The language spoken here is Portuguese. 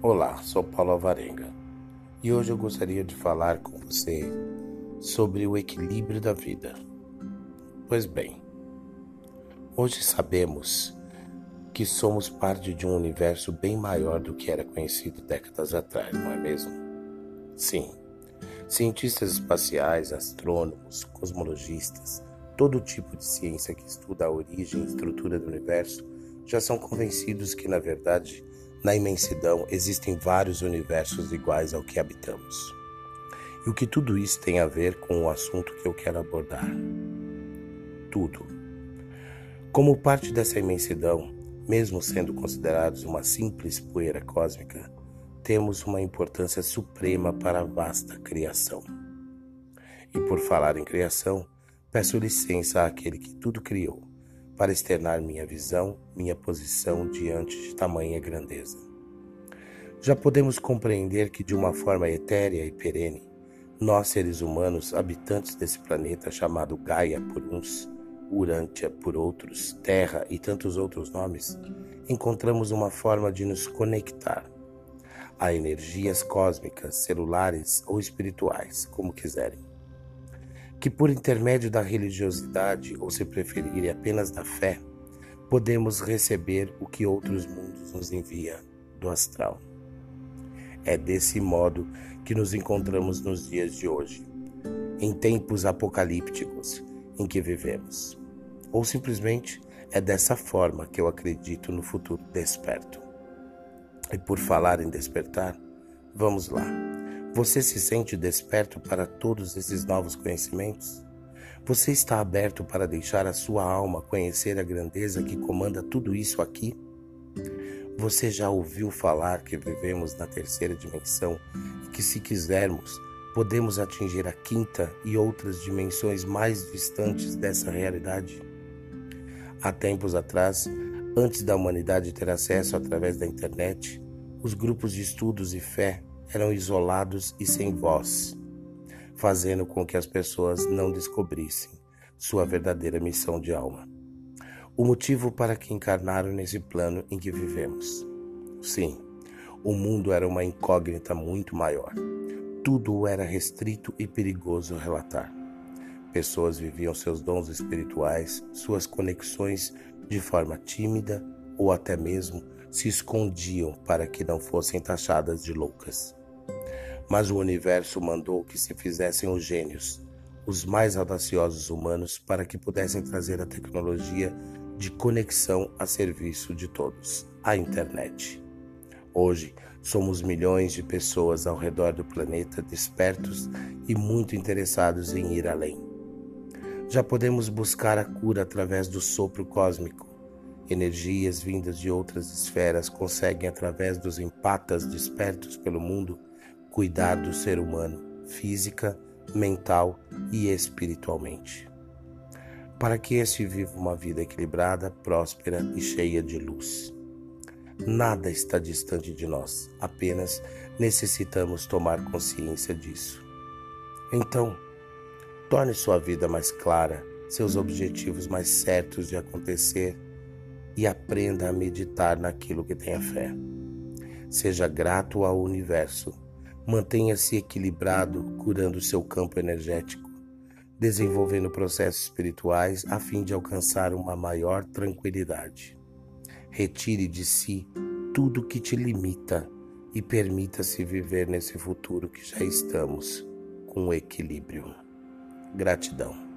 Olá, sou Paulo Alvarenga e hoje eu gostaria de falar com você sobre o equilíbrio da vida. Pois bem, hoje sabemos que somos parte de um universo bem maior do que era conhecido décadas atrás, não é mesmo? Sim, cientistas espaciais, astrônomos, cosmologistas, todo tipo de ciência que estuda a origem e estrutura do universo já são convencidos que, na verdade, na imensidão existem vários universos iguais ao que habitamos. E o que tudo isso tem a ver com o assunto que eu quero abordar? Tudo. Como parte dessa imensidão, mesmo sendo considerados uma simples poeira cósmica, temos uma importância suprema para a vasta criação. E por falar em criação, peço licença àquele que tudo criou para externar minha visão, minha posição diante de tamanha grandeza. Já podemos compreender que, de uma forma etérea e perene, nós, seres humanos, habitantes desse planeta chamado Gaia por uns, Urântia por outros, Terra e tantos outros nomes, encontramos uma forma de nos conectar a energias cósmicas, celulares ou espirituais, como quiserem que por intermédio da religiosidade, ou se preferirem apenas da fé, podemos receber o que outros mundos nos envia do astral. É desse modo que nos encontramos nos dias de hoje, em tempos apocalípticos em que vivemos. Ou simplesmente é dessa forma que eu acredito no futuro desperto. E por falar em despertar, vamos lá. Você se sente desperto para todos esses novos conhecimentos? Você está aberto para deixar a sua alma conhecer a grandeza que comanda tudo isso aqui? Você já ouviu falar que vivemos na terceira dimensão e que, se quisermos, podemos atingir a quinta e outras dimensões mais distantes dessa realidade? Há tempos atrás, antes da humanidade ter acesso através da internet, os grupos de estudos e fé eram isolados e sem voz, fazendo com que as pessoas não descobrissem sua verdadeira missão de alma. O motivo para que encarnaram nesse plano em que vivemos. Sim, o mundo era uma incógnita muito maior. Tudo era restrito e perigoso relatar. Pessoas viviam seus dons espirituais, suas conexões de forma tímida ou até mesmo se escondiam para que não fossem taxadas de loucas. Mas o universo mandou que se fizessem os gênios, os mais audaciosos humanos, para que pudessem trazer a tecnologia de conexão a serviço de todos a internet. Hoje, somos milhões de pessoas ao redor do planeta despertos e muito interessados em ir além. Já podemos buscar a cura através do sopro cósmico. Energias vindas de outras esferas conseguem, através dos empatas despertos pelo mundo, cuidar do ser humano, física, mental e espiritualmente, para que este viva uma vida equilibrada, próspera e cheia de luz. Nada está distante de nós, apenas necessitamos tomar consciência disso. Então, torne sua vida mais clara, seus objetivos mais certos de acontecer e aprenda a meditar naquilo que tenha fé. Seja grato ao universo Mantenha-se equilibrado, curando seu campo energético, desenvolvendo processos espirituais a fim de alcançar uma maior tranquilidade. Retire de si tudo que te limita e permita-se viver nesse futuro que já estamos com equilíbrio. Gratidão.